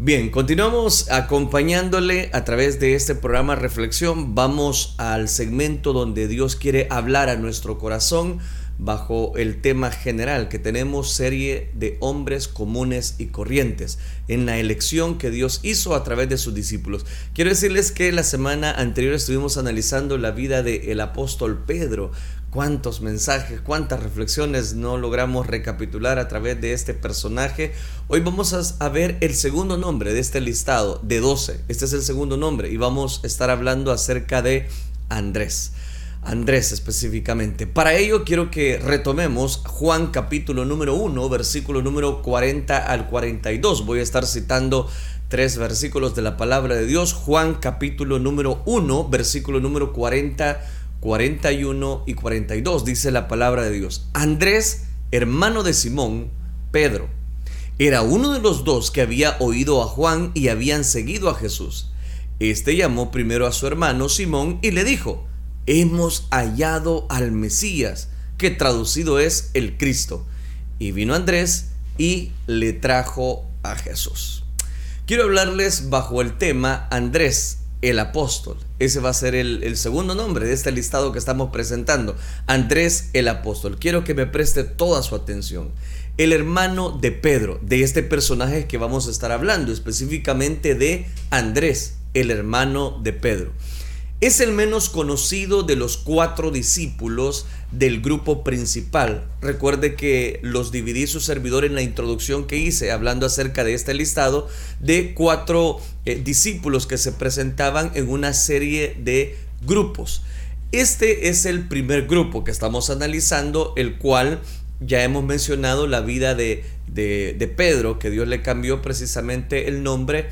Bien, continuamos acompañándole a través de este programa Reflexión. Vamos al segmento donde Dios quiere hablar a nuestro corazón bajo el tema general que tenemos serie de hombres comunes y corrientes en la elección que Dios hizo a través de sus discípulos. Quiero decirles que la semana anterior estuvimos analizando la vida del apóstol Pedro, cuántos mensajes, cuántas reflexiones no logramos recapitular a través de este personaje. Hoy vamos a, ver el segundo nombre de este listado, de 12. Este es el segundo nombre y vamos a estar hablando acerca de Andrés. Andrés específicamente. Para ello quiero que retomemos Juan capítulo número 1, versículo número 40 al 42. Voy a estar citando tres versículos de la palabra de Dios. Juan capítulo número 1, versículo número 40 41 y 42 dice la palabra de Dios. Andrés, hermano de Simón, Pedro, era uno de los dos que había oído a Juan y habían seguido a Jesús. Este llamó primero a su hermano Simón y le dijo, hemos hallado al Mesías, que traducido es el Cristo. Y vino Andrés y le trajo a Jesús. Quiero hablarles bajo el tema Andrés, el apóstol. Ese va a ser el, segundo nombre de este listado que estamos presentando. Andrés el apóstol. Quiero que me preste toda su atención. El hermano de Pedro, de este personaje que vamos a estar hablando, específicamente de Andrés, el hermano de Pedro. Es el menos conocido de los cuatro discípulos del grupo principal. Recuerde que los dividí su servidor en la introducción que hice hablando acerca de este listado de cuatro eh, discípulos que se presentaban en una serie de grupos. Este es el primer grupo que estamos analizando, el cual ya hemos mencionado la vida de, de, de Pedro, que Dios le cambió precisamente el nombre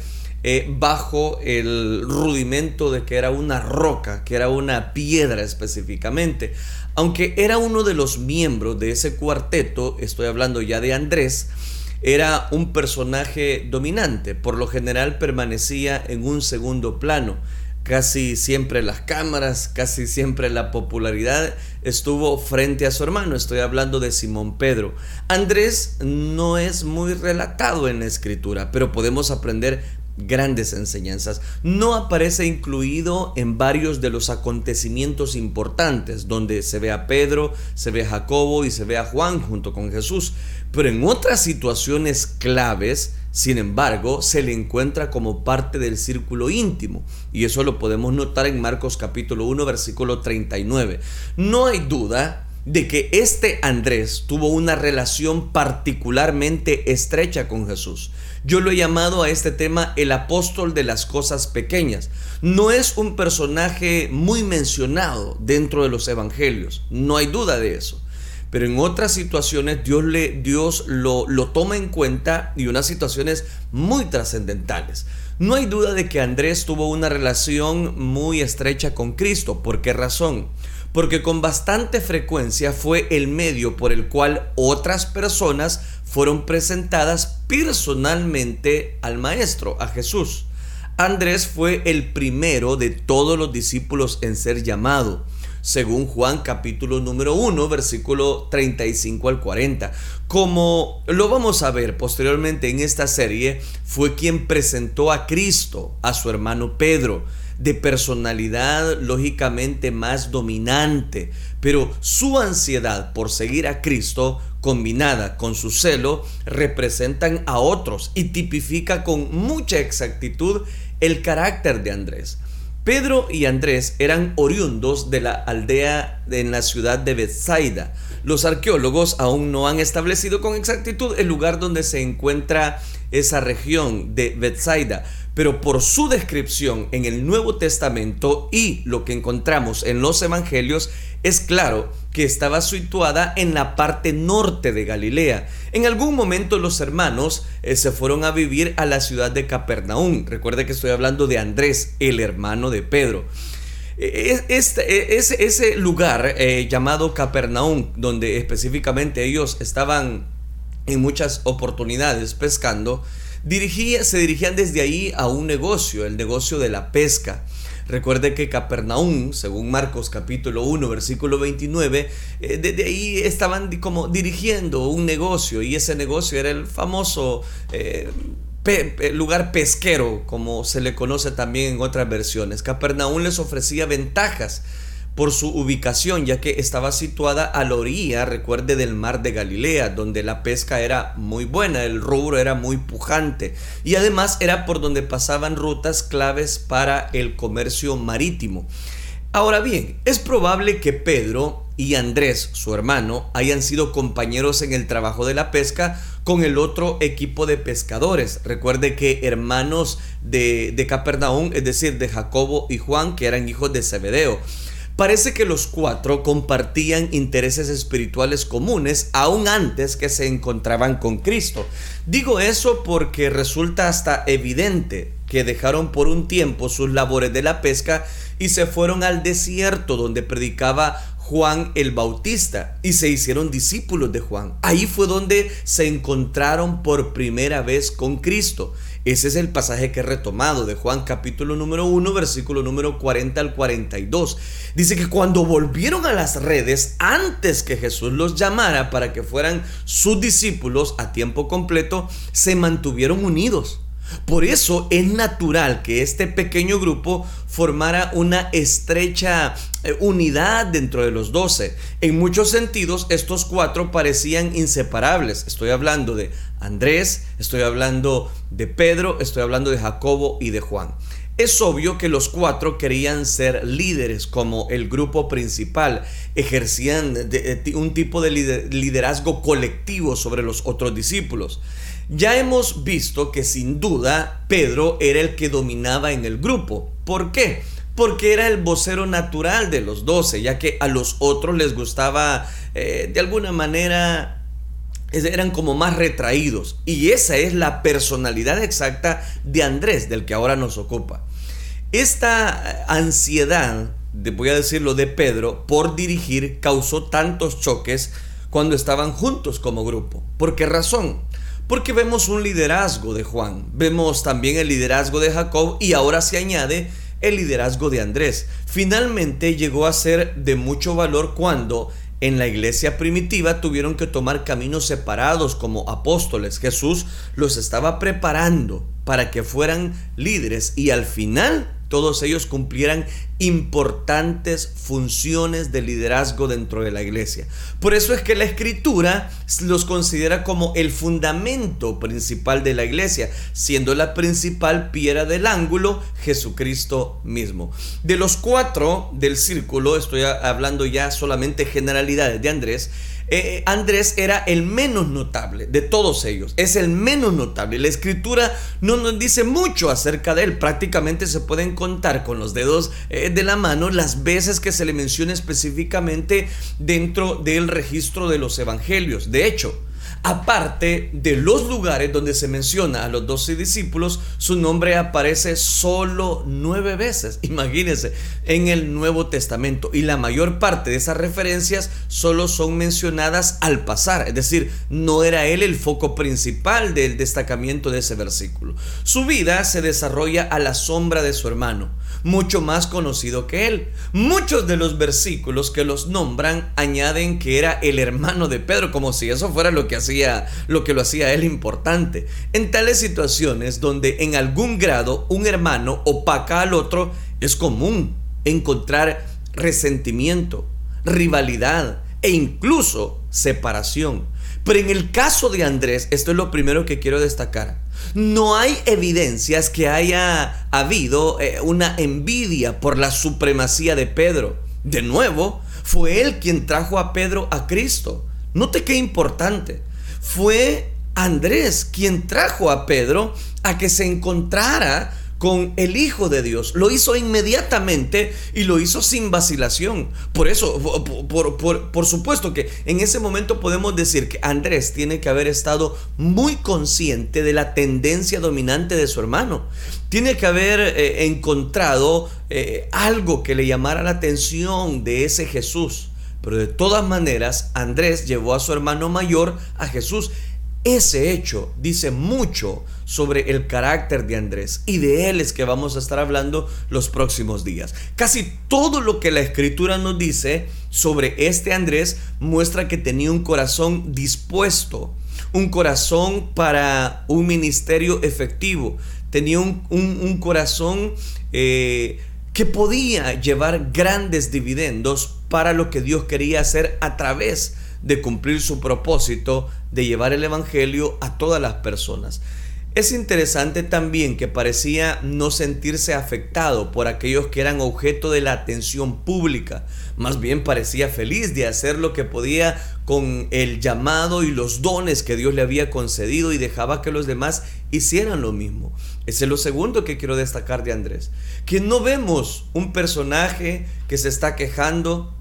eh, bajo el rudimento de que era una roca, que era una piedra específicamente. Aunque era uno de los miembros de ese cuarteto, estoy hablando ya de Andrés, era un personaje dominante, por lo general permanecía en un segundo plano. Casi siempre las cámaras, casi siempre la popularidad estuvo frente a su hermano. Estoy hablando de Simón Pedro. Andrés no es muy relatado en la escritura, pero podemos aprender grandes enseñanzas. No aparece incluido en varios de los acontecimientos importantes, donde se ve a Pedro, se ve a Jacobo y se ve a Juan junto con Jesús. Pero en otras situaciones claves, sin embargo, se le encuentra como parte del círculo íntimo. Y eso lo podemos notar en Marcos capítulo 1, versículo 39. No hay duda de que este Andrés tuvo una relación particularmente estrecha con Jesús. Yo lo he llamado a este tema el apóstol de las cosas pequeñas. No es un personaje muy mencionado dentro de los evangelios, no hay duda de eso. Pero en otras situaciones Dios, le, Dios lo, lo toma en cuenta y unas situaciones muy trascendentales. No hay duda de que Andrés tuvo una relación muy estrecha con Cristo. ¿Por qué razón? Porque con bastante frecuencia fue el medio por el cual otras personas fueron presentadas personalmente al Maestro, a Jesús. Andrés fue el primero de todos los discípulos en ser llamado, según Juan capítulo número 1, versículo 35 al 40. Como lo vamos a ver posteriormente en esta serie, fue quien presentó a Cristo a su hermano Pedro de personalidad lógicamente más dominante, pero su ansiedad por seguir a Cristo combinada con su celo representan a otros y tipifica con mucha exactitud el carácter de Andrés. Pedro y Andrés eran oriundos de la aldea en la ciudad de Bethsaida. Los arqueólogos aún no han establecido con exactitud el lugar donde se encuentra esa región de Bethsaida, pero por su descripción en el Nuevo Testamento y lo que encontramos en los Evangelios, es claro que estaba situada en la parte norte de Galilea. En algún momento los hermanos eh, se fueron a vivir a la ciudad de Capernaum. Recuerde que estoy hablando de Andrés, el hermano de Pedro. E, e, este, e, ese, lugar eh, llamado Capernaum, donde específicamente ellos estaban en muchas oportunidades pescando, dirigía, se dirigían desde ahí a un negocio, el negocio de la pesca. Recuerde que Capernaum, según Marcos capítulo 1, versículo 29, eh, desde ahí estaban como dirigiendo un negocio y ese negocio era el famoso eh, lugar pesquero, como se le conoce también en otras versiones. Capernaum les ofrecía ventajas por su ubicación, ya que estaba situada a la orilla, recuerde, del mar de Galilea, donde la pesca era muy buena, el rubro era muy pujante y además era por donde pasaban rutas claves para el comercio marítimo. Ahora bien, es probable que Pedro y Andrés, su hermano, hayan sido compañeros en el trabajo de la pesca con el otro equipo de pescadores. Recuerde que hermanos de, de Capernaum, es decir, de Jacobo y Juan, que eran hijos de Zebedeo. Parece que los cuatro compartían intereses espirituales comunes aún antes que se encontraban con Cristo. Digo eso porque resulta hasta evidente que dejaron por un tiempo sus labores de la pesca y se fueron al desierto donde predicaba Juan el Bautista y se hicieron discípulos de Juan. Ahí fue donde se encontraron por primera vez con Cristo. Ese es el pasaje que he retomado de Juan capítulo número 1, versículo número 40 al 42. Dice que cuando volvieron a las redes, antes que Jesús los llamara para que fueran sus discípulos a tiempo completo, se mantuvieron unidos. Por eso es natural que este pequeño grupo formara una estrecha eh, unidad dentro de los doce. En muchos sentidos, estos cuatro parecían inseparables. Estoy hablando de Andrés, estoy hablando de Pedro, estoy hablando de Jacobo y de Juan. Es obvio que los cuatro querían ser líderes como el grupo principal, ejercían un tipo de liderazgo colectivo sobre los otros discípulos. Ya hemos visto que sin duda Pedro era el que dominaba en el grupo. ¿Por qué? Porque era el vocero natural de los doce, ya que a los otros les gustaba eh, de alguna manera eran como más retraídos. Y esa es la personalidad exacta de Andrés, del que ahora nos ocupa. Esta ansiedad, de, voy a decirlo, de Pedro por dirigir causó tantos choques cuando estaban juntos como grupo. ¿Por qué razón? Porque vemos un liderazgo de Juan, vemos también el liderazgo de Jacob y ahora se añade el liderazgo de Andrés. Finalmente llegó a ser de mucho valor cuando en la iglesia primitiva tuvieron que tomar caminos separados como apóstoles. Jesús los estaba preparando para que fueran líderes y al final todos ellos cumplieran importantes funciones de liderazgo dentro de la iglesia. Por eso es que la escritura los considera como el fundamento principal de la iglesia, siendo la principal piedra del ángulo Jesucristo mismo. De los cuatro del círculo, estoy hablando ya solamente generalidades de Andrés, eh, Andrés era el menos notable de todos ellos. Es el menos notable. La escritura no nos dice mucho acerca de él. Prácticamente se pueden contar con los dedos eh, de la mano las veces que se le menciona específicamente dentro del registro de los evangelios. De hecho, Aparte de los lugares donde se menciona a los doce discípulos, su nombre aparece solo nueve veces, imagínense, en el Nuevo Testamento. Y la mayor parte de esas referencias solo son mencionadas al pasar, es decir, no era él el foco principal del destacamiento de ese versículo. Su vida se desarrolla a la sombra de su hermano mucho más conocido que él. Muchos de los versículos que los nombran añaden que era el hermano de Pedro, como si eso fuera lo que hacía, lo que lo hacía él importante. En tales situaciones donde en algún grado un hermano opaca al otro, es común encontrar resentimiento, rivalidad e incluso separación. Pero en el caso de Andrés, esto es lo primero que quiero destacar. No hay evidencias que haya habido eh, una envidia por la supremacía de Pedro. De nuevo, fue él quien trajo a Pedro a Cristo. Note qué importante. Fue Andrés quien trajo a Pedro a que se encontrara con el Hijo de Dios. Lo hizo inmediatamente y lo hizo sin vacilación. Por eso, por, supuesto que en ese momento podemos decir que Andrés tiene que haber estado muy consciente de la tendencia dominante de su hermano. Tiene que haber eh, encontrado eh, algo que le llamara la atención de ese Jesús. Pero de todas maneras, Andrés llevó a su hermano mayor a Jesús. Ese hecho dice mucho sobre el carácter de Andrés y de él es que vamos a estar hablando los próximos días. Casi todo lo que la escritura nos dice sobre este Andrés muestra que tenía un corazón dispuesto, un corazón para un ministerio efectivo, tenía un, corazón eh, que podía llevar grandes dividendos para lo que Dios quería hacer a través de cumplir su propósito de llevar el Evangelio a todas las personas. Es interesante también que parecía no sentirse afectado por aquellos que eran objeto de la atención pública. Más bien parecía feliz de hacer lo que podía con el llamado y los dones que Dios le había concedido y dejaba que los demás hicieran lo mismo. Ese es lo segundo que quiero destacar de Andrés. Que no vemos un personaje que se está quejando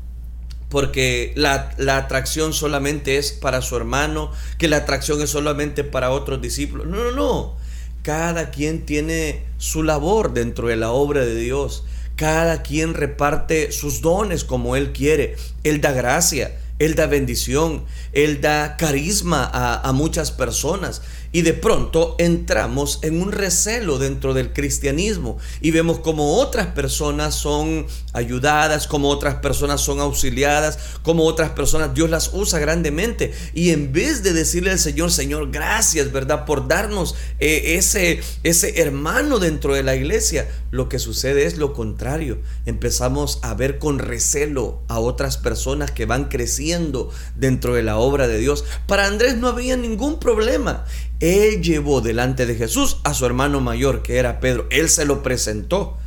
porque la, atracción solamente es para su hermano, que la atracción es solamente para otros discípulos. No, no, no. Cada quien tiene su labor dentro de la obra de Dios. Cada quien reparte sus dones como Él quiere. Él da gracia, Él da bendición, Él da carisma a, a muchas personas. Y de pronto entramos en un recelo dentro del cristianismo y vemos como otras personas son ayudadas, como otras personas son auxiliadas, como otras personas Dios las usa grandemente. Y en vez de decirle al Señor, Señor, gracias, ¿verdad? Por darnos eh, ese, ese hermano dentro de la iglesia, lo que sucede es lo contrario. Empezamos a ver con recelo a otras personas que van creciendo dentro de la obra de Dios. Para Andrés no había ningún problema. Él llevó delante de Jesús a su hermano mayor, que era Pedro. Él se lo presentó.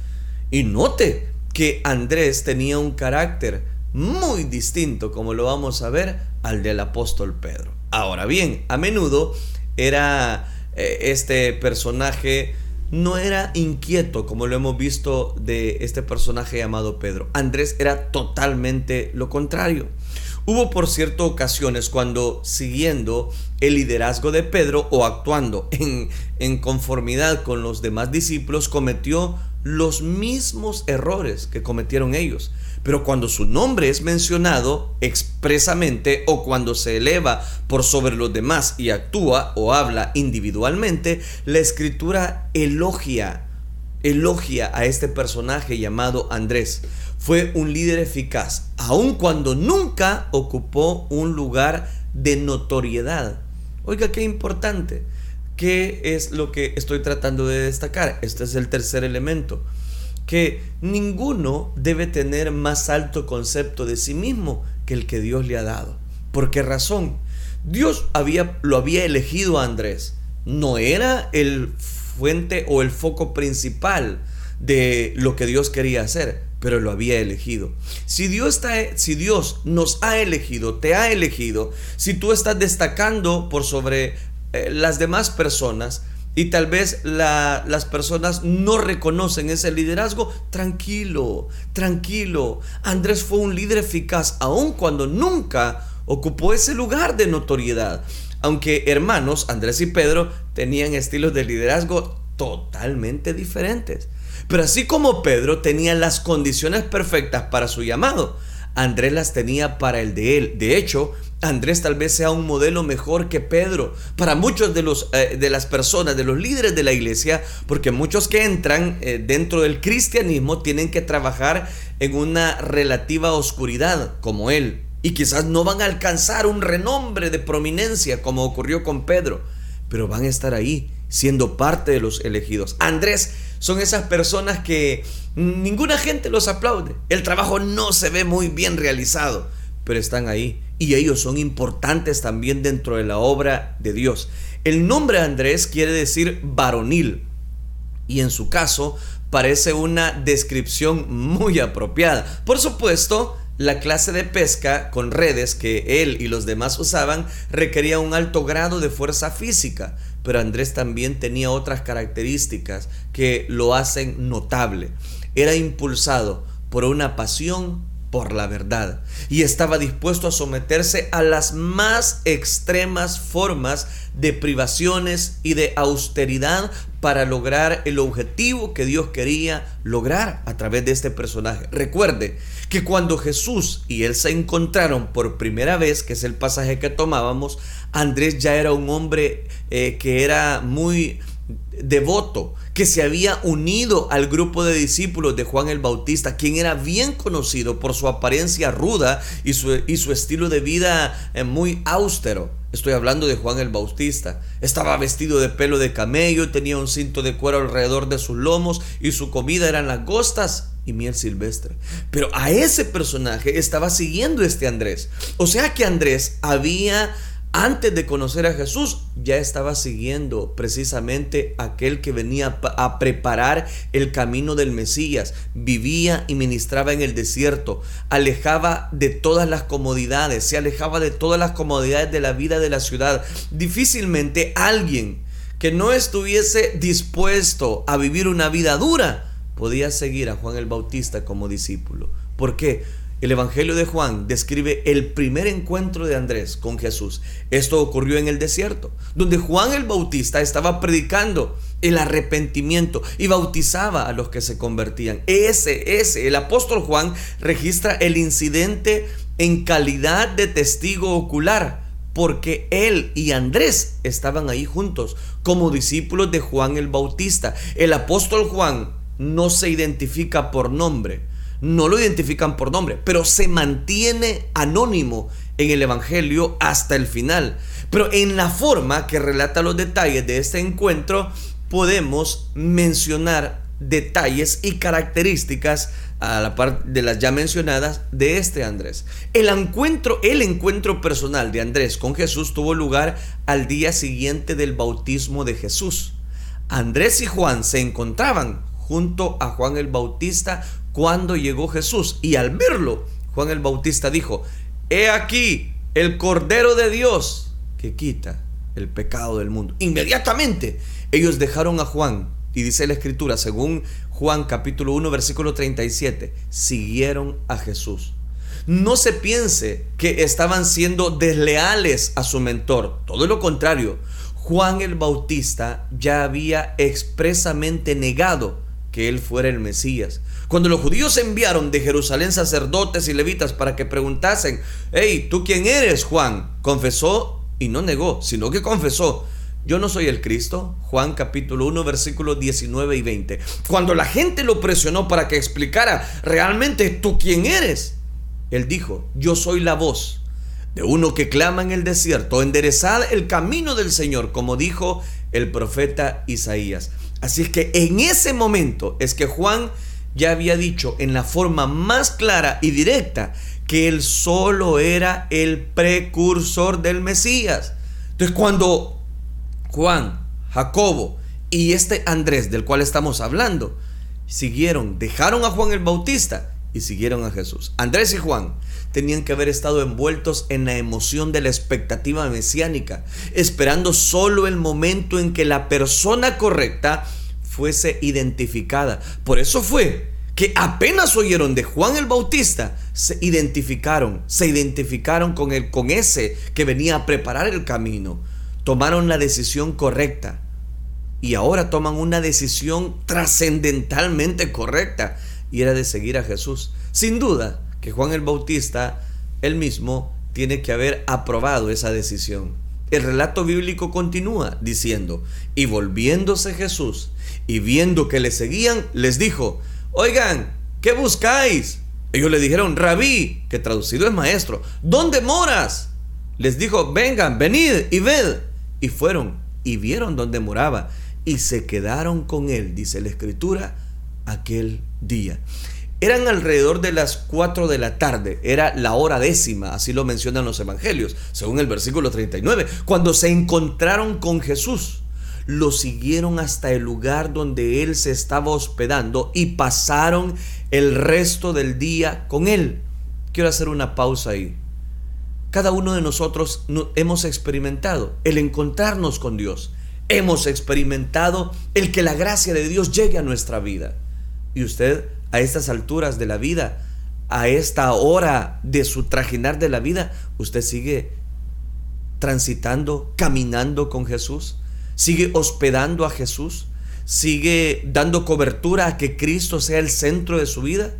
Y note que Andrés tenía un carácter muy distinto, como lo vamos a ver, al del apóstol Pedro. Ahora bien, a menudo era eh, este personaje no era inquieto como lo hemos visto de este personaje llamado Pedro. Andrés era totalmente lo contrario. Hubo por cierto ocasiones cuando siguiendo el liderazgo de Pedro o actuando en, en conformidad con los demás discípulos cometió los mismos errores que cometieron ellos. Pero cuando su nombre es mencionado expresamente o cuando se eleva por sobre los demás y actúa o habla individualmente, la escritura elogia, elogia a este personaje llamado Andrés fue un líder eficaz, aun cuando nunca ocupó un lugar de notoriedad. Oiga, qué importante. ¿Qué es lo que estoy tratando de destacar? Este es el tercer elemento. Que ninguno debe tener más alto concepto de sí mismo que el que Dios le ha dado. ¿Por qué razón? Dios había, lo había elegido a Andrés. No era el fuente o el foco principal de lo que Dios quería hacer pero lo había elegido. Si Dios, está, si Dios nos ha elegido, te ha elegido, si tú estás destacando por sobre eh, las demás personas y tal vez las personas no reconocen ese liderazgo, tranquilo, tranquilo. Andrés fue un líder eficaz aun cuando nunca ocupó ese lugar de notoriedad. Aunque hermanos, Andrés y Pedro tenían estilos de liderazgo totalmente diferentes. Pero así como Pedro tenía las condiciones perfectas para su llamado, Andrés las tenía para el de él. De hecho, Andrés tal vez sea un modelo mejor que Pedro para muchos de, los, eh, de las personas, de los líderes de la iglesia, porque muchos que entran eh, dentro del cristianismo tienen que trabajar en una relativa oscuridad como él. Y quizás no van a alcanzar un renombre de prominencia como ocurrió con Pedro, pero van a estar ahí siendo parte de los elegidos. Andrés son esas personas que ninguna gente los aplaude. El trabajo no se ve muy bien realizado, pero están ahí. Y ellos son importantes también dentro de la obra de Dios. El nombre Andrés quiere decir varonil. Y en su caso parece una descripción muy apropiada. Por supuesto, la clase de pesca con redes que él y los demás usaban requería un alto grado de fuerza física pero Andrés también tenía otras características que lo hacen notable. Era impulsado por una pasión por la verdad y estaba dispuesto a someterse a las más extremas formas de privaciones y de austeridad para lograr el objetivo que Dios quería lograr a través de este personaje. Recuerde que cuando Jesús y él se encontraron por primera vez, que es el pasaje que tomábamos, Andrés ya era un hombre eh, que era muy devoto, que se había unido al grupo de discípulos de Juan el Bautista, quien era bien conocido por su apariencia ruda y su, y su estilo de vida eh, muy austero. Estoy hablando de Juan el Bautista. Estaba vestido de pelo de camello, tenía un cinto de cuero alrededor de sus lomos y su comida eran langostas y miel silvestre. Pero a ese personaje estaba siguiendo este Andrés. O sea que Andrés había antes de conocer a Jesús, ya estaba siguiendo precisamente aquel que venía a preparar el camino del Mesías. Vivía y ministraba en el desierto, alejaba de todas las comodidades, se alejaba de todas las comodidades de la vida de la ciudad. Difícilmente alguien que no estuviese dispuesto a vivir una vida dura podía seguir a Juan el Bautista como discípulo. ¿Por qué? El Evangelio de Juan describe el primer encuentro de Andrés con Jesús. Esto ocurrió en el desierto, donde Juan el Bautista estaba predicando el arrepentimiento y bautizaba a los que se convertían. Ese, ese, el apóstol Juan registra el incidente en calidad de testigo ocular, porque él y Andrés estaban ahí juntos como discípulos de Juan el Bautista. El apóstol Juan no se identifica por nombre no lo identifican por nombre, pero se mantiene anónimo en el Evangelio hasta el final. Pero en la forma que relata los detalles de este encuentro, podemos mencionar detalles y características a la parte de las ya mencionadas de este Andrés. El encuentro, el encuentro personal de Andrés con Jesús tuvo lugar al día siguiente del bautismo de Jesús. Andrés y Juan se encontraban junto a Juan el Bautista cuando llegó Jesús. Y al verlo, Juan el Bautista dijo, he aquí el Cordero de Dios que quita el pecado del mundo. Inmediatamente ellos dejaron a Juan y dice la escritura, según Juan capítulo 1 versículo 37, siguieron a Jesús. No se piense que estaban siendo desleales a su mentor, todo lo contrario. Juan el Bautista ya había expresamente negado que él fuera el Mesías. Cuando los judíos enviaron de Jerusalén sacerdotes y levitas para que preguntasen, hey, ¿tú quién eres, Juan? Confesó y no negó, sino que confesó. Yo no soy el Cristo. Juan capítulo 1 versículos 19 y 20. Cuando la gente lo presionó para que explicara realmente tú quién eres, él dijo, yo soy la voz de uno que clama en el desierto, enderezad el camino del Señor, como dijo el profeta Isaías. Así es que en ese momento es que Juan ya había dicho en la forma más clara y directa que él solo era el precursor del Mesías. Entonces cuando Juan, Jacobo y este Andrés del cual estamos hablando siguieron, dejaron a Juan el Bautista y siguieron a Jesús. Andrés y Juan tenían que haber estado envueltos en la emoción de la expectativa mesiánica, esperando solo el momento en que la persona correcta fuese identificada. Por eso fue que apenas oyeron de Juan el Bautista, se identificaron, se identificaron con, el, con ese que venía a preparar el camino. Tomaron la decisión correcta y ahora toman una decisión trascendentalmente correcta y era de seguir a Jesús. Sin duda que Juan el Bautista, él mismo, tiene que haber aprobado esa decisión. El relato bíblico continúa diciendo, y volviéndose Jesús y viendo que le seguían, les dijo, oigan, ¿qué buscáis? Ellos le dijeron, rabí, que traducido es maestro, ¿dónde moras? Les dijo, vengan, venid y ved. Y fueron y vieron dónde moraba y se quedaron con él, dice la escritura, aquel día. Eran alrededor de las 4 de la tarde, era la hora décima, así lo mencionan los evangelios, según el versículo 39, cuando se encontraron con Jesús. Lo siguieron hasta el lugar donde él se estaba hospedando y pasaron el resto del día con él. Quiero hacer una pausa ahí. Cada uno de nosotros hemos experimentado el encontrarnos con Dios. Hemos experimentado el que la gracia de Dios llegue a nuestra vida. Y usted a estas alturas de la vida, a esta hora de su trajinar de la vida, usted sigue transitando, caminando con Jesús, sigue hospedando a Jesús, sigue dando cobertura a que Cristo sea el centro de su vida.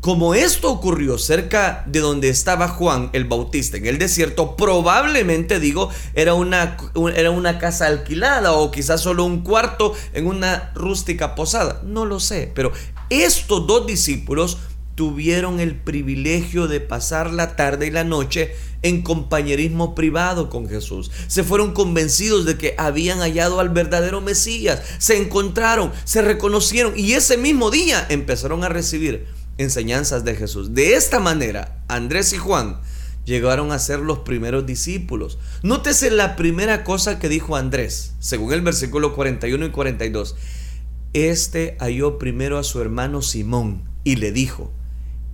Como esto ocurrió cerca de donde estaba Juan el Bautista en el desierto, probablemente digo, era una, era una casa alquilada o quizás solo un cuarto en una rústica posada. No lo sé, pero estos dos discípulos tuvieron el privilegio de pasar la tarde y la noche en compañerismo privado con Jesús. Se fueron convencidos de que habían hallado al verdadero Mesías. Se encontraron, se reconocieron y ese mismo día empezaron a recibir enseñanzas de Jesús. De esta manera, Andrés y Juan llegaron a ser los primeros discípulos. Nótese la primera cosa que dijo Andrés, según el versículo 41 y 42. Este halló primero a su hermano Simón y le dijo,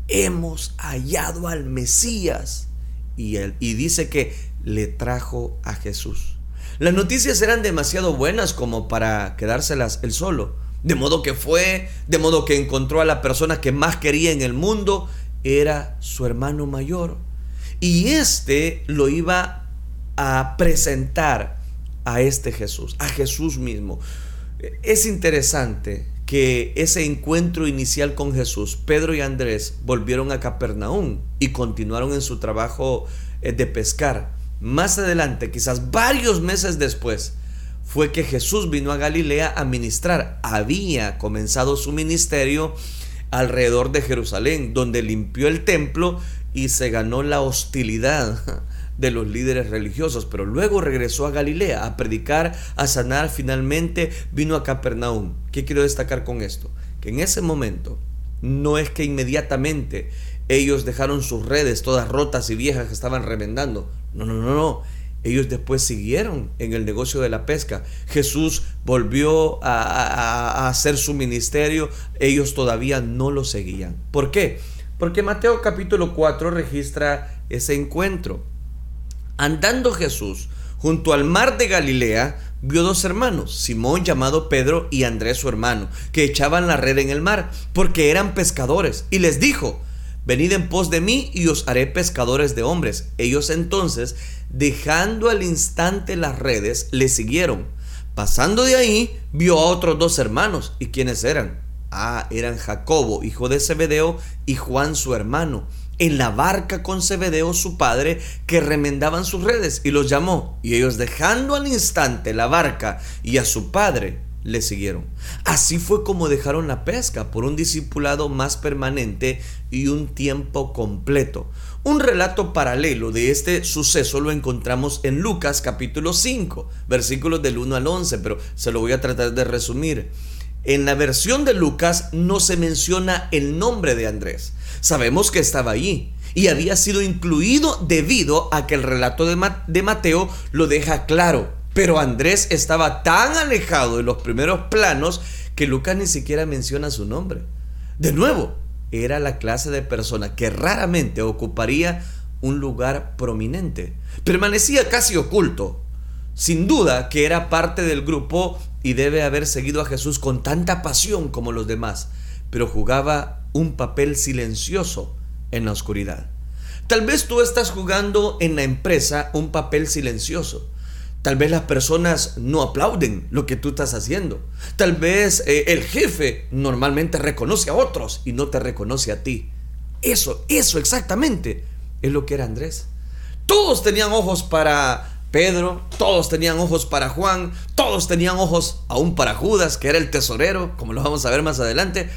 hemos hallado al Mesías. Y, dice que le trajo a Jesús. Las noticias eran demasiado buenas como para quedárselas él solo. De modo que fue, de modo que encontró a la persona que más quería en el mundo, era su hermano mayor. Y este lo iba a presentar a este Jesús, a Jesús mismo. Es interesante que ese encuentro inicial con Jesús, Pedro y Andrés volvieron a Capernaum y continuaron en su trabajo eh, de pescar. Más adelante, quizás varios meses después, fue que Jesús vino a Galilea a ministrar. Había comenzado su ministerio alrededor de Jerusalén, donde limpió el templo y se ganó la hostilidad de los líderes religiosos, pero luego regresó a Galilea a predicar, a sanar, finalmente vino a Capernaum. ¿Qué quiero destacar con esto? Que en ese momento no es que inmediatamente ellos dejaron sus redes todas rotas y viejas que estaban remendando. No, no, no, no. Ellos después siguieron en el negocio de la pesca. Jesús volvió a, hacer su ministerio. Ellos todavía no lo seguían. ¿Por qué? Porque Mateo capítulo 4 registra ese encuentro. Andando Jesús junto al mar de Galilea, vio dos hermanos, Simón llamado Pedro y Andrés su hermano, que echaban la red en el mar, porque eran pescadores, y les dijo, Venid en pos de mí y os haré pescadores de hombres. Ellos entonces, dejando al instante las redes, le siguieron. Pasando de ahí, vio a otros dos hermanos. ¿Y quiénes eran? Ah, eran Jacobo, hijo de Zebedeo, y Juan su hermano en la barca con Zebedeo su padre, que remendaban sus redes, y los llamó, y ellos dejando al instante la barca y a su padre, le siguieron. Así fue como dejaron la pesca por un discipulado más permanente y un tiempo completo. Un relato paralelo de este suceso lo encontramos en Lucas capítulo 5, versículos del 1 al 11, pero se lo voy a tratar de resumir. En la versión de Lucas no se menciona el nombre de Andrés. Sabemos que estaba allí y había sido incluido debido a que el relato de, Mateo lo deja claro. Pero Andrés estaba tan alejado de los primeros planos que Lucas ni siquiera menciona su nombre. De nuevo, era la clase de persona que raramente ocuparía un lugar prominente. Permanecía casi oculto. Sin duda que era parte del grupo y debe haber seguido a Jesús con tanta pasión como los demás, pero jugaba un papel silencioso en la oscuridad. Tal vez tú estás jugando en la empresa un papel silencioso. Tal vez las personas no aplauden lo que tú estás haciendo. Tal vez eh, el jefe normalmente reconoce a otros y no te reconoce a ti. Eso, eso exactamente es lo que era Andrés. Todos tenían ojos para Pedro, todos tenían ojos para Juan, todos tenían ojos aún para Judas, que era el tesorero, como lo vamos a ver más adelante,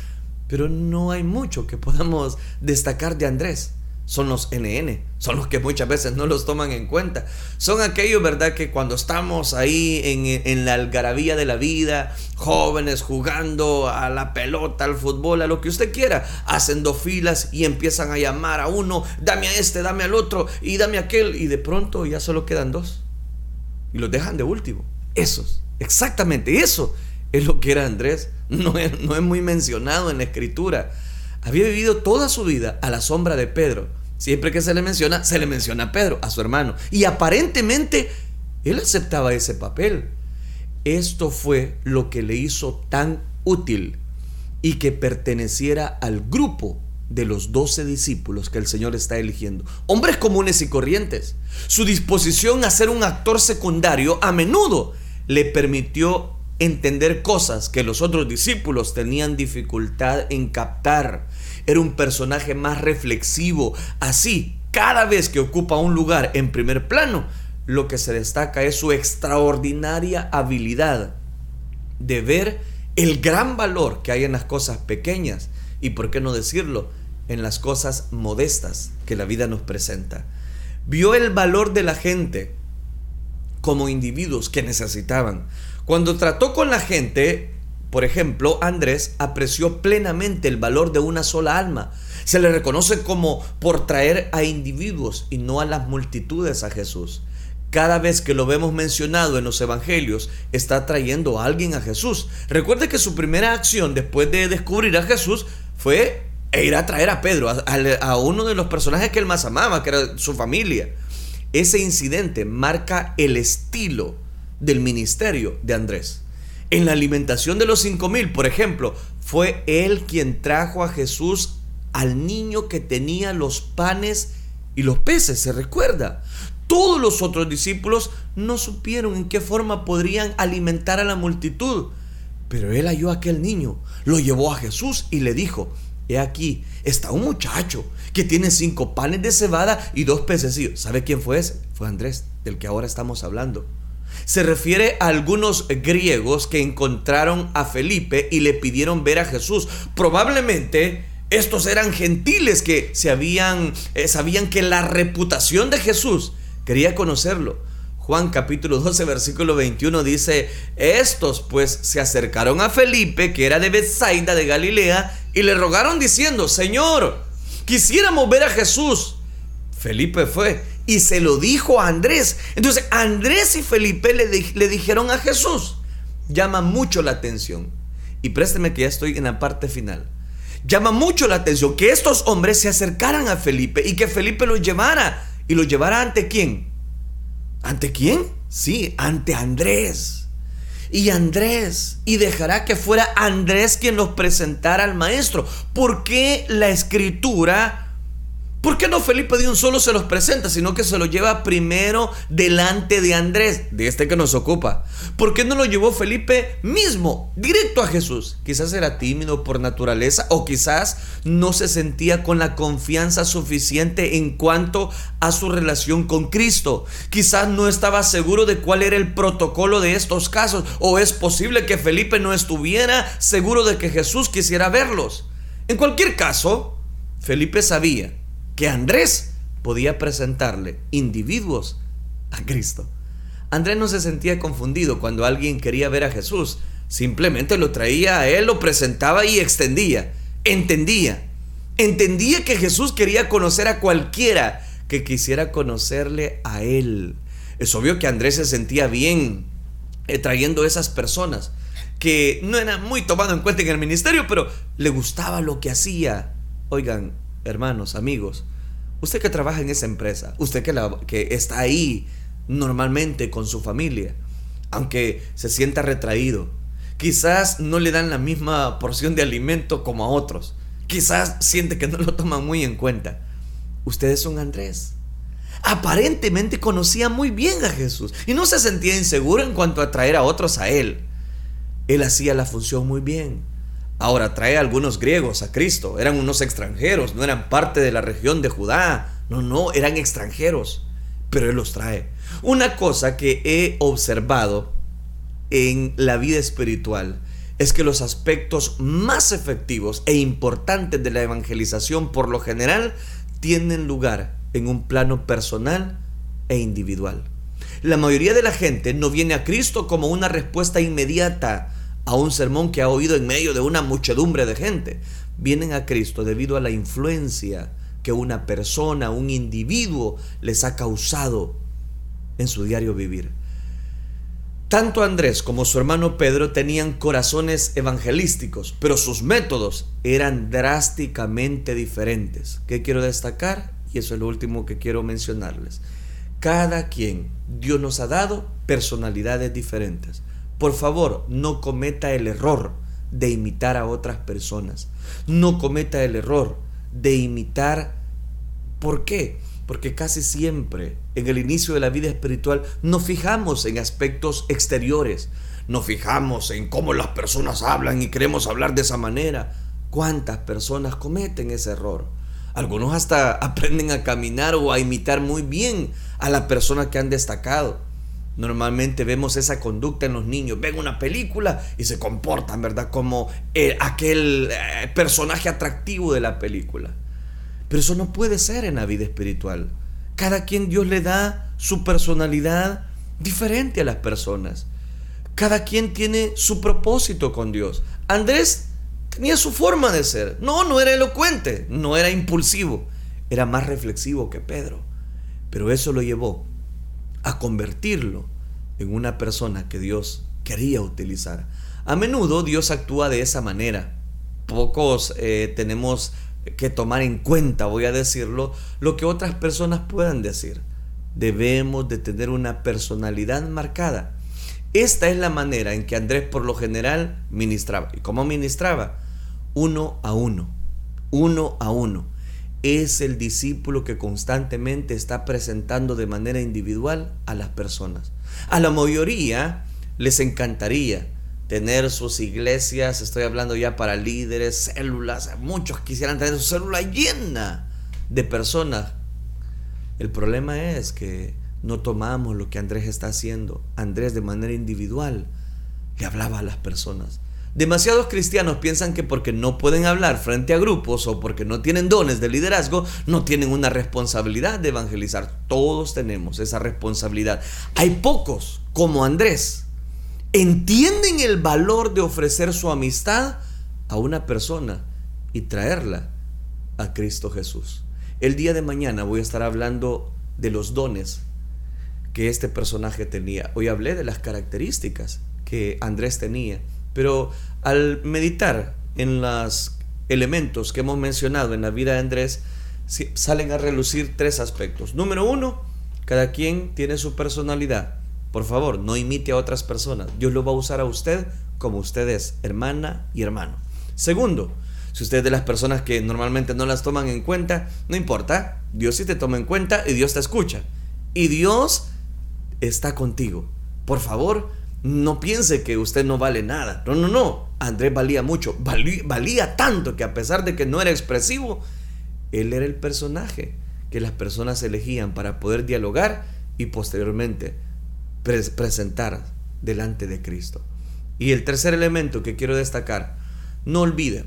pero no hay mucho que podamos destacar de Andrés son los NN, son los que muchas veces no los toman en cuenta. Son aquellos, ¿verdad? Que cuando estamos ahí en, la algarabía de la vida, jóvenes jugando a la pelota, al fútbol, a lo que usted quiera, hacen dos filas y empiezan a llamar a uno, dame a este, dame al otro y dame a aquel, y de pronto ya solo quedan dos. Y los dejan de último. Esos, exactamente eso es lo que era Andrés. No es, no es muy mencionado en la escritura había vivido toda su vida a la sombra de Pedro. Siempre que se le menciona, se le menciona a Pedro, a su hermano. Y aparentemente él aceptaba ese papel. Esto fue lo que le hizo tan útil y que perteneciera al grupo de los doce discípulos que el Señor está eligiendo. Hombres comunes y corrientes. Su disposición a ser un actor secundario a menudo le permitió entender cosas que los otros discípulos tenían dificultad en captar. Era un personaje más reflexivo. Así, cada vez que ocupa un lugar en primer plano, lo que se destaca es su extraordinaria habilidad de ver el gran valor que hay en las cosas pequeñas y, por qué no decirlo, en las cosas modestas que la vida nos presenta. Vio el valor de la gente como individuos que necesitaban. Cuando trató con la gente, por ejemplo, Andrés apreció plenamente el valor de una sola alma. Se le reconoce como por traer a individuos y no a las multitudes a Jesús. Cada vez que lo vemos mencionado en los evangelios, está trayendo a alguien a Jesús. Recuerde que su primera acción después de descubrir a Jesús fue ir a traer a Pedro, a, uno de los personajes que él más amaba, que era su familia. Ese incidente marca el estilo del ministerio de Andrés. En la alimentación de los cinco mil, por ejemplo, fue él quien trajo a Jesús al niño que tenía los panes y los peces, ¿se recuerda? Todos los otros discípulos no supieron en qué forma podrían alimentar a la multitud. Pero él halló aquel niño, lo llevó a Jesús y le dijo, he aquí, está un muchacho que tiene cinco panes de cebada y dos pececillos. ¿Sabe quién fue ese? Fue Andrés, del que ahora estamos hablando. Se refiere a algunos griegos que encontraron a Felipe y le pidieron ver a Jesús. Probablemente estos eran gentiles que se habían, eh, sabían que la reputación de Jesús quería conocerlo. Juan capítulo 12 versículo 21 dice, estos pues se acercaron a Felipe, que era de Bethsaida de Galilea, y le rogaron diciendo, Señor, quisiéramos ver a Jesús. Felipe fue y se lo dijo a Andrés. Entonces Andrés y Felipe le, dijeron a Jesús, llama mucho la atención. Y présteme que ya estoy en la parte final llama mucho la atención que estos hombres se acercaran a Felipe y que Felipe los llevara ¿Y lo llevará ante quién? ¿Ante quién? Sí, ante Andrés. Y Andrés, y dejará que fuera Andrés quien los presentara al maestro. ¿Por qué la escritura ¿Por qué no Felipe de un solo se los presenta, sino que se lo lleva primero delante de Andrés, de este que nos ocupa? ¿Por qué no lo llevó Felipe mismo, directo a Jesús? Quizás era tímido por naturaleza o quizás no se sentía con la confianza suficiente en cuanto a su relación con Cristo. Quizás no estaba seguro de cuál era el protocolo de estos casos o es posible que Felipe no estuviera seguro de que Jesús quisiera verlos. En cualquier caso, Felipe sabía que Andrés podía presentarle individuos a Cristo. Andrés no se sentía confundido cuando alguien quería ver a Jesús. Simplemente lo traía a él, lo presentaba y extendía. Entendía. Entendía que Jesús quería conocer a cualquiera que quisiera conocerle a él. Es obvio que Andrés se sentía bien eh, trayendo esas personas que no era muy tomado en cuenta en el ministerio, pero le gustaba lo que hacía. Oigan, hermanos, amigos, usted que trabaja en esa empresa, usted que, está ahí normalmente con su familia, aunque se sienta retraído, quizás no le dan la misma porción de alimento como a otros, quizás siente que no lo toman muy en cuenta. Usted es un Andrés. Aparentemente conocía muy bien a Jesús y no se sentía inseguro en cuanto a traer a otros a él. Él hacía la función muy bien Ahora trae algunos griegos a Cristo. Eran unos extranjeros, no eran parte de la región de Judá. No, no, eran extranjeros. Pero Él los trae. Una cosa que he observado en la vida espiritual es que los aspectos más efectivos e importantes de la evangelización por lo general tienen lugar en un plano personal e individual. La mayoría de la gente no viene a Cristo como una respuesta inmediata a un sermón que ha oído en medio de una muchedumbre de gente. Vienen a Cristo debido a la influencia que una persona, un individuo les ha causado en su diario vivir. Tanto Andrés como su hermano Pedro tenían corazones evangelísticos, pero sus métodos eran drásticamente diferentes. ¿Qué quiero destacar? Y eso es lo último que quiero mencionarles. Cada quien, Dios nos ha dado personalidades diferentes. Por favor, no cometa el error de imitar a otras personas. No cometa el error de imitar. ¿Por qué? Porque casi siempre en el inicio de la vida espiritual nos fijamos en aspectos exteriores. nos fijamos en cómo las personas hablan y queremos hablar de esa manera. ¿Cuántas personas cometen ese error? Algunos hasta aprenden a caminar o a imitar muy bien a la persona que han destacado. Normalmente vemos esa conducta en los niños. Ven una película y se comportan, ¿verdad? Como eh, aquel eh, personaje atractivo de la película. Pero eso no puede ser en la vida espiritual. Cada quien Dios le da su personalidad diferente a las personas. Cada quien tiene su propósito con Dios. Andrés tenía su forma de ser. No, no era elocuente, no era impulsivo, era más reflexivo que Pedro. Pero eso lo llevó a convertirlo en una persona que Dios quería utilizar. A menudo Dios actúa de esa manera. Pocos eh, tenemos que tomar en cuenta, voy a decirlo, lo que otras personas puedan decir. Debemos de tener una personalidad marcada. Esta es la manera en que Andrés por lo general ministraba. ¿Y cómo ministraba? Uno a uno. Uno a uno. Es el discípulo que constantemente está presentando de manera individual a las personas. A la mayoría les encantaría tener sus iglesias, estoy hablando ya para líderes, células, muchos quisieran tener su célula llena de personas. El problema es que no tomamos lo que Andrés está haciendo. Andrés de manera individual le hablaba a las personas. Demasiados cristianos piensan que porque no pueden hablar frente a grupos o porque no tienen dones de liderazgo, no tienen una responsabilidad de evangelizar. Todos tenemos esa responsabilidad. Hay pocos como Andrés entienden el valor de ofrecer su amistad a una persona y traerla a Cristo Jesús. El día de mañana voy a estar hablando de los dones que este personaje tenía. Hoy hablé de las características que Andrés tenía, pero al meditar en los elementos que hemos mencionado en la vida de Andrés, salen a relucir tres aspectos. Número uno, cada quien tiene su personalidad. Por favor, no imite a otras personas. Dios lo va a usar a usted como usted es, hermana y hermano. Segundo, si usted es de las personas que normalmente no las toman en cuenta, no importa. Dios sí te toma en cuenta y Dios te escucha. Y Dios está contigo. Por favor, no piense que usted no vale nada. No, no, no. Andrés valía mucho. valía tanto que a pesar de que no era expresivo, él era el personaje que las personas elegían para poder dialogar y posteriormente presentar delante de Cristo. Y el tercer elemento que quiero destacar, no olvide,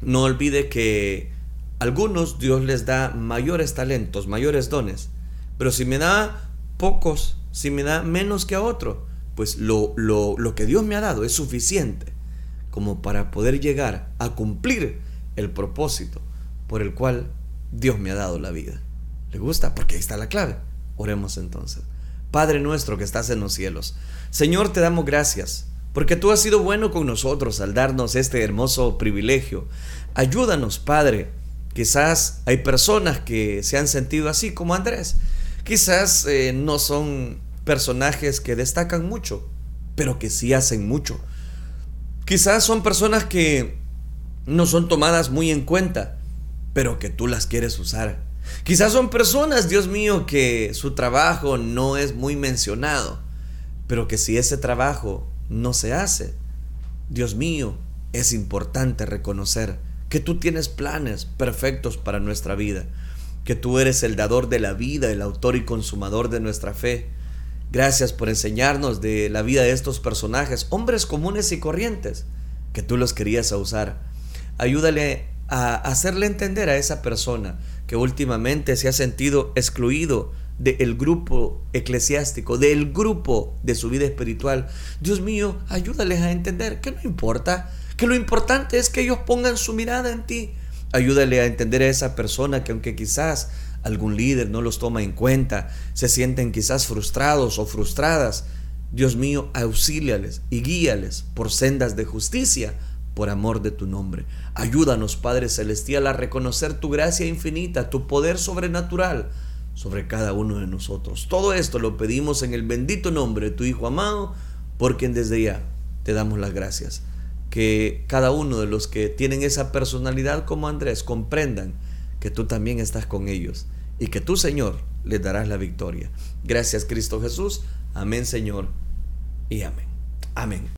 no olvide que algunos Dios les da mayores talentos, mayores dones, pero si me da pocos, si me da menos que a otro, pues lo, lo, lo que Dios me ha dado es suficiente como para poder llegar a cumplir el propósito por el cual Dios me ha dado la vida. ¿Le gusta? Porque ahí está la clave. Oremos entonces. Padre nuestro que estás en los cielos. Señor, te damos gracias, porque tú has sido bueno con nosotros al darnos este hermoso privilegio. Ayúdanos, Padre. Quizás hay personas que se han sentido así como Andrés. Quizás eh, no son personajes que destacan mucho, pero que sí hacen mucho. Quizás son personas que no son tomadas muy en cuenta, pero que tú las quieres usar. Quizás son personas, Dios mío, que su trabajo no es muy mencionado, pero que si ese trabajo no se hace, Dios mío, es importante reconocer que tú tienes planes perfectos para nuestra vida, que tú eres el dador de la vida, el autor y consumador de nuestra fe. Gracias por enseñarnos de la vida de estos personajes, hombres comunes y corrientes, que tú los querías usar. Ayúdale a hacerle entender a esa persona que últimamente se ha sentido excluido del grupo eclesiástico, del grupo de su vida espiritual. Dios mío, ayúdales a entender que no importa, que lo importante es que ellos pongan su mirada en ti. Ayúdale a entender a esa persona que aunque quizás algún líder no los toma en cuenta, se sienten quizás frustrados o frustradas, Dios mío, auxíliales y guíales por sendas de justicia por amor de tu nombre. Ayúdanos, Padre Celestial, a reconocer tu gracia infinita, tu poder sobrenatural sobre cada uno de nosotros. Todo esto lo pedimos en el bendito nombre de tu Hijo amado, por quien desde ya te damos las gracias. Que cada uno de los que tienen esa personalidad como Andrés comprendan que tú también estás con ellos y que tú, Señor, les darás la victoria. Gracias, Cristo Jesús. Amén, Señor, y amén. Amén.